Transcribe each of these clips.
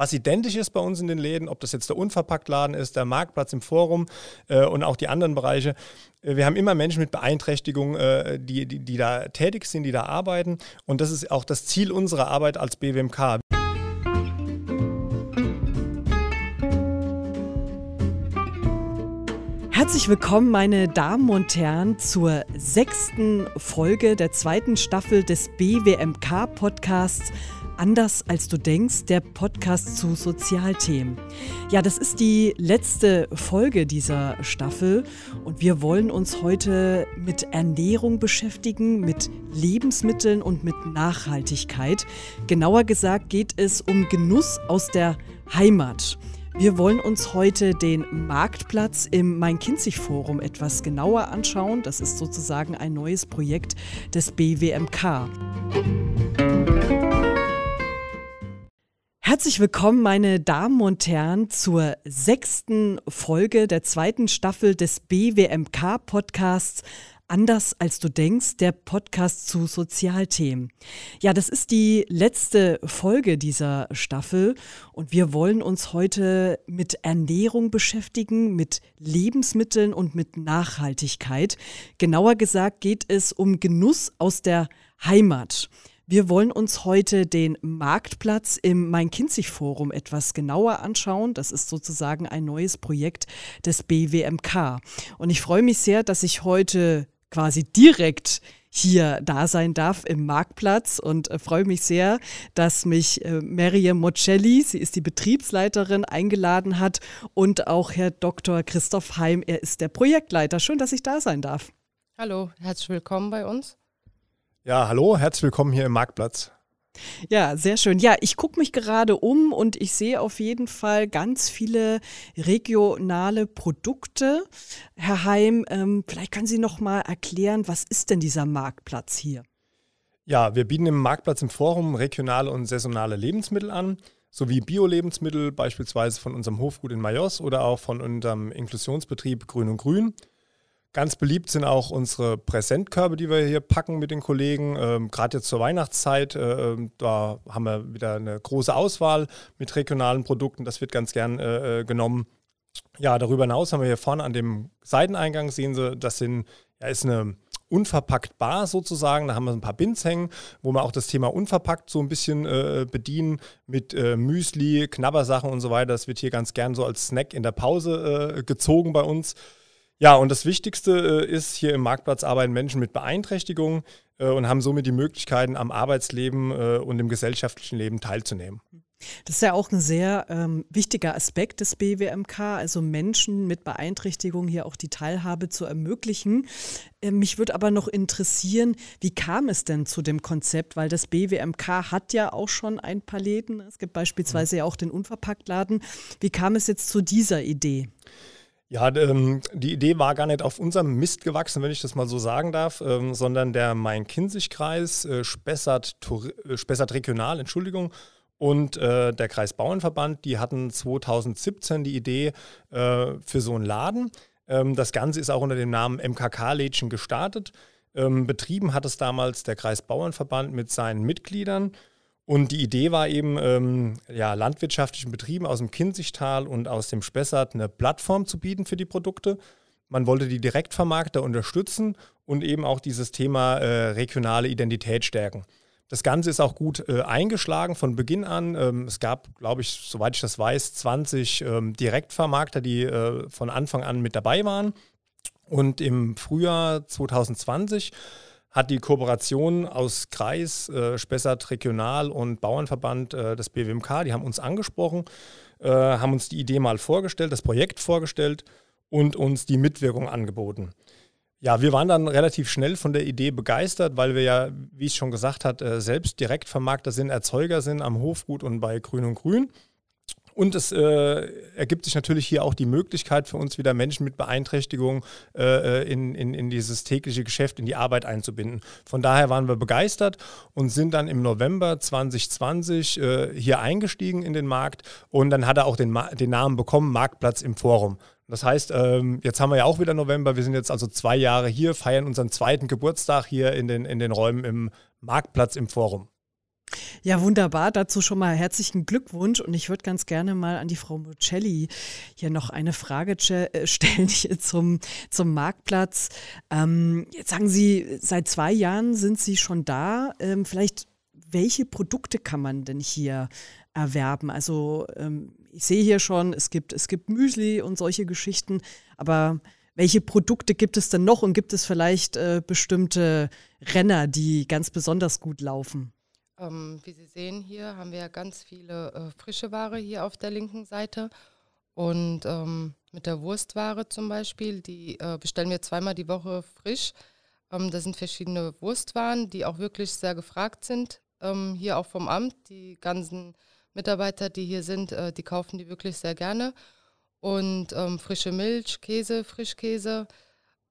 was identisch ist bei uns in den Läden, ob das jetzt der Unverpacktladen ist, der Marktplatz im Forum äh, und auch die anderen Bereiche. Äh, wir haben immer Menschen mit Beeinträchtigung, äh, die, die, die da tätig sind, die da arbeiten. Und das ist auch das Ziel unserer Arbeit als BWMK. Herzlich willkommen, meine Damen und Herren, zur sechsten Folge der zweiten Staffel des BWMK-Podcasts Anders als du denkst, der Podcast zu Sozialthemen. Ja, das ist die letzte Folge dieser Staffel und wir wollen uns heute mit Ernährung beschäftigen, mit Lebensmitteln und mit Nachhaltigkeit. Genauer gesagt geht es um Genuss aus der Heimat. Wir wollen uns heute den Marktplatz im Main-Kinzig-Forum etwas genauer anschauen. Das ist sozusagen ein neues Projekt des BWMK. Herzlich willkommen, meine Damen und Herren, zur sechsten Folge der zweiten Staffel des BWMK-Podcasts Anders als du denkst, der Podcast zu Sozialthemen. Ja, das ist die letzte Folge dieser Staffel und wir wollen uns heute mit Ernährung beschäftigen, mit Lebensmitteln und mit Nachhaltigkeit. Genauer gesagt geht es um Genuss aus der Heimat. Wir wollen uns heute den Marktplatz im Main-Kinzig-Forum etwas genauer anschauen. Das ist sozusagen ein neues Projekt des BWMK. Und ich freue mich sehr, dass ich heute quasi direkt hier da sein darf im Marktplatz und äh, freue mich sehr, dass mich äh, Miriam Mocelli, sie ist die Betriebsleiterin, eingeladen hat und auch Herr Dr. Christoph Heim, er ist der Projektleiter. Schön, dass ich da sein darf. Hallo, herzlich willkommen bei uns. Ja, hallo, herzlich willkommen hier im Marktplatz. Ja, sehr schön. Ja, ich gucke mich gerade um und ich sehe auf jeden Fall ganz viele regionale Produkte. Herr Heim, ähm, vielleicht können Sie noch mal erklären, was ist denn dieser Marktplatz hier? Ja, wir bieten im Marktplatz im Forum regionale und saisonale Lebensmittel an, sowie Bio-Lebensmittel, beispielsweise von unserem Hofgut in Majos oder auch von unserem Inklusionsbetrieb Grün und Grün. Ganz beliebt sind auch unsere Präsentkörbe, die wir hier packen mit den Kollegen. Ähm, Gerade jetzt zur Weihnachtszeit, äh, ähm, da haben wir wieder eine große Auswahl mit regionalen Produkten. Das wird ganz gern äh, äh, genommen. Ja, darüber hinaus haben wir hier vorne an dem Seiteneingang, sehen Sie, das sind, ja, ist eine unverpackt Bar sozusagen. Da haben wir ein paar Bins hängen, wo wir auch das Thema unverpackt so ein bisschen äh, bedienen mit äh, Müsli, Knabbersachen und so weiter. Das wird hier ganz gern so als Snack in der Pause äh, gezogen bei uns. Ja, und das Wichtigste äh, ist, hier im Marktplatz arbeiten Menschen mit Beeinträchtigungen äh, und haben somit die Möglichkeiten, am Arbeitsleben äh, und im gesellschaftlichen Leben teilzunehmen. Das ist ja auch ein sehr ähm, wichtiger Aspekt des BWMK, also Menschen mit Beeinträchtigungen hier auch die Teilhabe zu ermöglichen. Äh, mich würde aber noch interessieren, wie kam es denn zu dem Konzept? Weil das BWMK hat ja auch schon ein paar Läden. Es gibt beispielsweise ja auch den Unverpacktladen. Wie kam es jetzt zu dieser Idee? Ja, ähm, die Idee war gar nicht auf unserem Mist gewachsen, wenn ich das mal so sagen darf, ähm, sondern der Main-Kinzig-Kreis, äh, Spessart, äh, Regional, Entschuldigung, und äh, der Kreis Bauernverband, die hatten 2017 die Idee äh, für so einen Laden. Ähm, das Ganze ist auch unter dem Namen MKK-Lädchen gestartet. Betrieben hat es damals der Kreis Bauernverband mit seinen Mitgliedern. Und die Idee war eben, ähm, ja, landwirtschaftlichen Betrieben aus dem Kinzigtal und aus dem Spessart eine Plattform zu bieten für die Produkte. Man wollte die Direktvermarkter unterstützen und eben auch dieses Thema äh, regionale Identität stärken. Das Ganze ist auch gut äh, eingeschlagen von Beginn an. Ähm, es gab, glaube ich, soweit ich das weiß, 20 ähm, Direktvermarkter, die äh, von Anfang an mit dabei waren. Und im Frühjahr 2020 hat die Kooperation aus Kreis, äh, Spessart Regional und Bauernverband äh, des BWMK, die haben uns angesprochen, äh, haben uns die Idee mal vorgestellt, das Projekt vorgestellt und uns die Mitwirkung angeboten. Ja, wir waren dann relativ schnell von der Idee begeistert, weil wir ja, wie ich schon gesagt habe, äh, selbst Direktvermarkter sind, Erzeuger sind am Hofgut und bei Grün und Grün. Und es äh, ergibt sich natürlich hier auch die Möglichkeit für uns wieder Menschen mit Beeinträchtigung äh, äh, in, in, in dieses tägliche Geschäft, in die Arbeit einzubinden. Von daher waren wir begeistert und sind dann im November 2020 äh, hier eingestiegen in den Markt und dann hat er auch den, den Namen bekommen, Marktplatz im Forum. Das heißt, ähm, jetzt haben wir ja auch wieder November, wir sind jetzt also zwei Jahre hier, feiern unseren zweiten Geburtstag hier in den, in den Räumen im Marktplatz im Forum. Ja, wunderbar. Dazu schon mal herzlichen Glückwunsch. Und ich würde ganz gerne mal an die Frau Mucelli hier noch eine Frage äh, stellen zum, zum Marktplatz. Ähm, jetzt sagen Sie, seit zwei Jahren sind Sie schon da. Ähm, vielleicht, welche Produkte kann man denn hier erwerben? Also, ähm, ich sehe hier schon, es gibt, es gibt Müsli und solche Geschichten. Aber welche Produkte gibt es denn noch und gibt es vielleicht äh, bestimmte Renner, die ganz besonders gut laufen? Ähm, wie Sie sehen hier haben wir ganz viele äh, frische Ware hier auf der linken Seite. Und ähm, mit der Wurstware zum Beispiel, die äh, bestellen wir zweimal die Woche frisch. Ähm, da sind verschiedene Wurstwaren, die auch wirklich sehr gefragt sind. Ähm, hier auch vom Amt. Die ganzen Mitarbeiter, die hier sind, äh, die kaufen die wirklich sehr gerne. Und ähm, frische Milch, Käse, Frischkäse.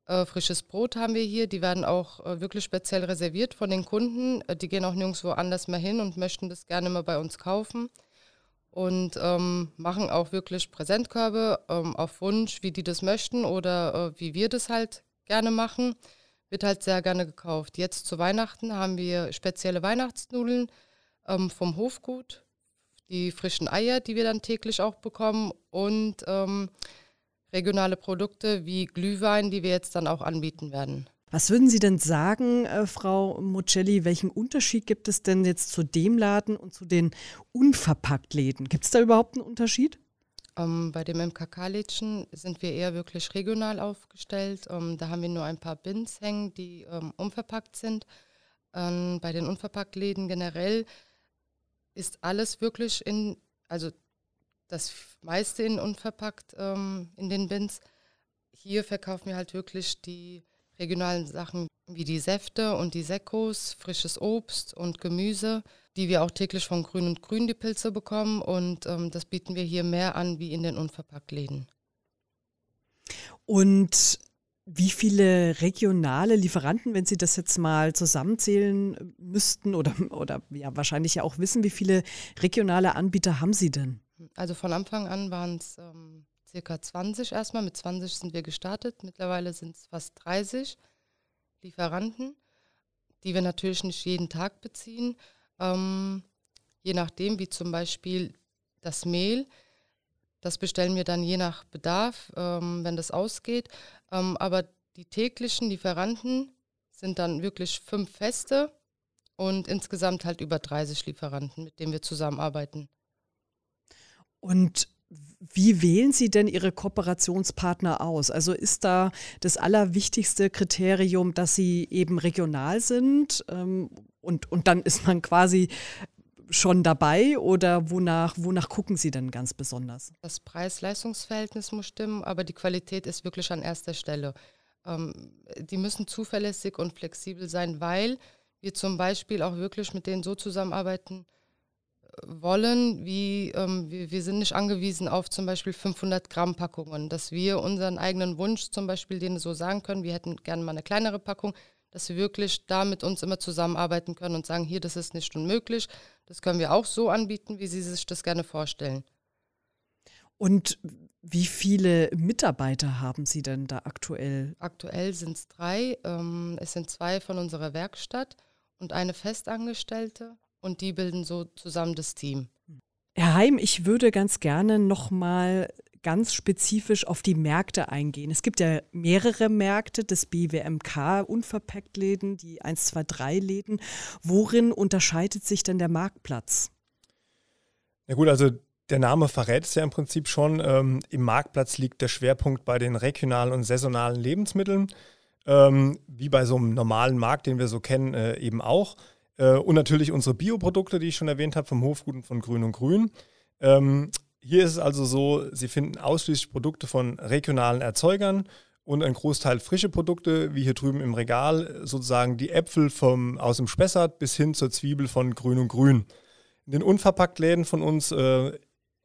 Äh, frisches Brot haben wir hier. Die werden auch äh, wirklich speziell reserviert von den Kunden. Äh, die gehen auch nirgendwo anders mehr hin und möchten das gerne mal bei uns kaufen. Und ähm, machen auch wirklich Präsentkörbe ähm, auf Wunsch, wie die das möchten oder äh, wie wir das halt gerne machen. Wird halt sehr gerne gekauft. Jetzt zu Weihnachten haben wir spezielle Weihnachtsnudeln ähm, vom Hofgut, die frischen Eier, die wir dann täglich auch bekommen und ähm, regionale Produkte wie Glühwein, die wir jetzt dann auch anbieten werden. Was würden Sie denn sagen, äh, Frau Mocelli, welchen Unterschied gibt es denn jetzt zu dem Laden und zu den Unverpacktläden? Gibt es da überhaupt einen Unterschied? Ähm, bei dem MKK-Lädchen sind wir eher wirklich regional aufgestellt. Ähm, da haben wir nur ein paar Bins hängen, die ähm, unverpackt sind. Ähm, bei den Unverpacktläden generell ist alles wirklich in, also das meiste in unverpackt ähm, in den Bins. Hier verkaufen wir halt wirklich die regionalen Sachen wie die Säfte und die Sekos, frisches Obst und Gemüse, die wir auch täglich von Grün und Grün die Pilze bekommen. Und ähm, das bieten wir hier mehr an wie in den Unverpacktläden. Und wie viele regionale Lieferanten, wenn Sie das jetzt mal zusammenzählen müssten oder, oder ja, wahrscheinlich ja auch wissen, wie viele regionale Anbieter haben Sie denn? Also von Anfang an waren es ähm, circa 20 erstmal. Mit 20 sind wir gestartet. Mittlerweile sind es fast 30 Lieferanten, die wir natürlich nicht jeden Tag beziehen. Ähm, je nachdem, wie zum Beispiel das Mehl. Das bestellen wir dann je nach Bedarf, ähm, wenn das ausgeht. Ähm, aber die täglichen Lieferanten sind dann wirklich fünf feste und insgesamt halt über 30 Lieferanten, mit denen wir zusammenarbeiten. Und wie wählen Sie denn Ihre Kooperationspartner aus? Also ist da das allerwichtigste Kriterium, dass sie eben regional sind ähm, und, und dann ist man quasi schon dabei oder wonach, wonach gucken Sie denn ganz besonders? Das Preis-Leistungs-Verhältnis muss stimmen, aber die Qualität ist wirklich an erster Stelle. Ähm, die müssen zuverlässig und flexibel sein, weil wir zum Beispiel auch wirklich mit denen so zusammenarbeiten, wollen, wie ähm, wir, wir, sind nicht angewiesen auf zum Beispiel 500 Gramm Packungen, dass wir unseren eigenen Wunsch zum Beispiel denen so sagen können, wir hätten gerne mal eine kleinere Packung, dass sie wirklich da mit uns immer zusammenarbeiten können und sagen, hier, das ist nicht unmöglich, das können wir auch so anbieten, wie sie sich das gerne vorstellen. Und wie viele Mitarbeiter haben Sie denn da aktuell? Aktuell sind es drei. Ähm, es sind zwei von unserer Werkstatt und eine Festangestellte und die bilden so zusammen das Team. Herr Heim, ich würde ganz gerne nochmal ganz spezifisch auf die Märkte eingehen. Es gibt ja mehrere Märkte des BWMK, Unverpacktläden, die 123-Läden. Worin unterscheidet sich denn der Marktplatz? Ja gut, also der Name verrät es ja im Prinzip schon. Ähm, Im Marktplatz liegt der Schwerpunkt bei den regionalen und saisonalen Lebensmitteln, ähm, wie bei so einem normalen Markt, den wir so kennen, äh, eben auch. Äh, und natürlich unsere Bioprodukte, die ich schon erwähnt habe, vom Hofgut und von Grün und Grün. Ähm, hier ist es also so, Sie finden ausschließlich Produkte von regionalen Erzeugern und ein Großteil frische Produkte, wie hier drüben im Regal, sozusagen die Äpfel vom, aus dem Spessart bis hin zur Zwiebel von Grün und Grün. In den Unverpacktläden von uns äh,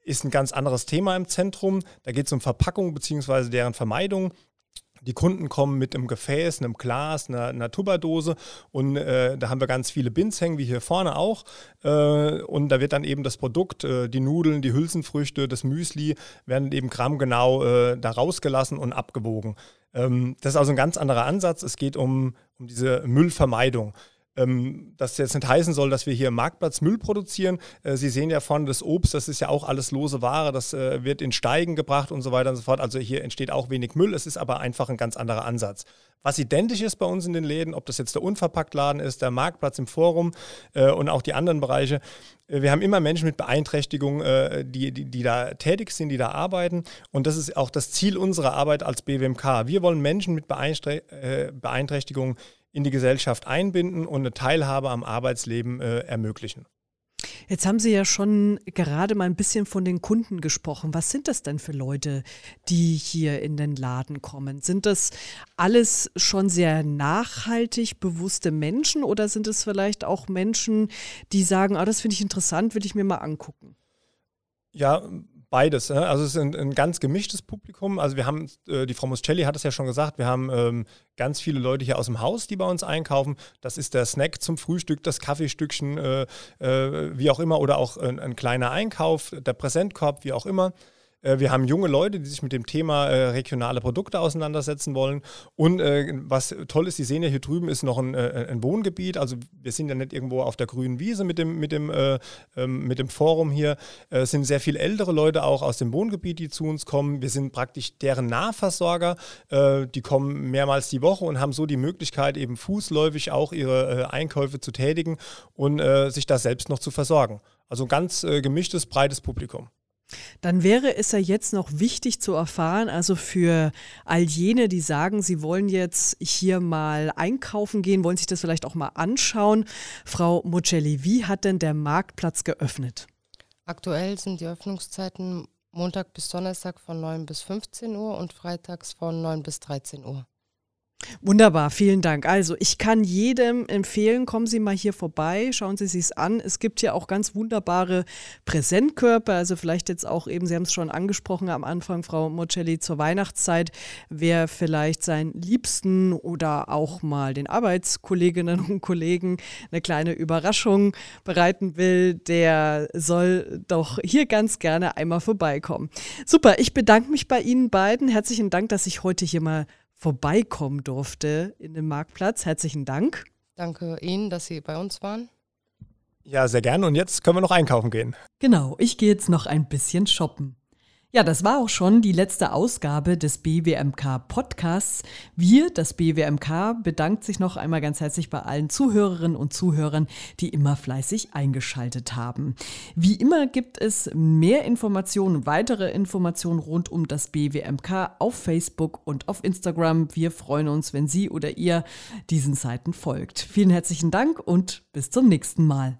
ist ein ganz anderes Thema im Zentrum. Da geht es um Verpackung bzw. deren Vermeidung. Die Kunden kommen mit einem Gefäß, einem Glas, einer, einer Tupperdose und äh, da haben wir ganz viele Bins hängen, wie hier vorne auch. Äh, und da wird dann eben das Produkt, äh, die Nudeln, die Hülsenfrüchte, das Müsli, werden eben grammgenau äh, da rausgelassen und abgewogen. Ähm, das ist also ein ganz anderer Ansatz. Es geht um, um diese Müllvermeidung. Ähm, das jetzt nicht heißen soll, dass wir hier Marktplatz Müll produzieren. Äh, Sie sehen ja vorne das Obst, das ist ja auch alles lose Ware, das äh, wird in Steigen gebracht und so weiter und so fort. Also hier entsteht auch wenig Müll, es ist aber einfach ein ganz anderer Ansatz. Was identisch ist bei uns in den Läden, ob das jetzt der Unverpacktladen ist, der Marktplatz im Forum äh, und auch die anderen Bereiche, wir haben immer Menschen mit Beeinträchtigung, äh, die, die, die da tätig sind, die da arbeiten. Und das ist auch das Ziel unserer Arbeit als BWMK. Wir wollen Menschen mit äh, Beeinträchtigung in die Gesellschaft einbinden und eine Teilhabe am Arbeitsleben äh, ermöglichen. Jetzt haben Sie ja schon gerade mal ein bisschen von den Kunden gesprochen. Was sind das denn für Leute, die hier in den Laden kommen? Sind das alles schon sehr nachhaltig bewusste Menschen oder sind es vielleicht auch Menschen, die sagen, ah, das finde ich interessant, will ich mir mal angucken? Ja, Beides. Ne? Also es ist ein, ein, ganz gemischtes Publikum. Also wir haben, äh, die Frau Muscelli hat es ja schon gesagt, wir haben ähm, ganz viele Leute hier aus dem Haus, die bei uns einkaufen. Das ist der Snack zum Frühstück, das Kaffeestückchen, äh, äh, wie auch immer, oder auch ein, ein kleiner Einkauf, der Präsentkorb, wie auch immer. Äh, wir haben junge Leute, die sich mit dem Thema äh, regionale Produkte auseinandersetzen wollen. Und äh, was toll ist, Sie sehen ja hier drüben ist noch ein, ein, Wohngebiet. Also wir sind ja nicht irgendwo auf der grünen Wiese mit dem, mit dem, äh, ähm, mit dem Forum hier. Es sind sehr viele ältere Leute auch aus dem Wohngebiet, die zu uns kommen. Wir sind praktisch deren Nahversorger. die kommen mehrmals die Woche und haben so die Möglichkeit, eben fußläufig auch ihre Einkäufe zu tätigen und sich da selbst noch zu versorgen. Also ein ganz gemischtes, breites Publikum. Dann wäre es ja jetzt noch wichtig zu erfahren, also für all jene, die sagen, sie wollen jetzt hier mal einkaufen gehen, wollen sich das vielleicht auch mal anschauen. Frau Mocelli, wie hat denn der Marktplatz geöffnet? Aktuell sind die Öffnungszeiten Montag bis Donnerstag von 9 bis 15 Uhr und freitags von 9 bis 13 Uhr. Wunderbar, vielen Dank. Also ich kann jedem empfehlen, kommen Sie mal hier vorbei, schauen Sie sich an. Es gibt hier auch ganz wunderbare Präsentkörper, also vielleicht jetzt auch eben, Sie haben es schon angesprochen am Anfang, Frau Mocelli, zur Weihnachtszeit, wer vielleicht seinen Liebsten oder auch mal den Arbeitskolleginnen und Kollegen eine kleine Überraschung bereiten will, der soll doch hier ganz gerne einmal vorbeikommen. Super, ich bedanke mich bei Ihnen beiden. Herzlichen Dank, dass ich heute hier mal vorbeikommen durfte in den Marktplatz. Herzlichen Dank. Danke Ihnen, dass Sie bei uns waren. Ja, sehr gerne. Und jetzt können wir noch einkaufen gehen. Genau, ich gehe jetzt noch ein bisschen shoppen. Ja, das war auch schon die letzte Ausgabe des BWMK Podcasts. Wir, das BWMK, bedankt sich noch einmal ganz herzlich bei allen Zuhörerinnen und Zuhörern, die immer fleißig eingeschaltet haben. Wie immer gibt es mehr Informationen, weitere Informationen rund um das BWMK auf Facebook und auf Instagram. Wir freuen uns, wenn Sie oder ihr diesen Seiten folgt. Vielen herzlichen Dank und bis zum nächsten Mal.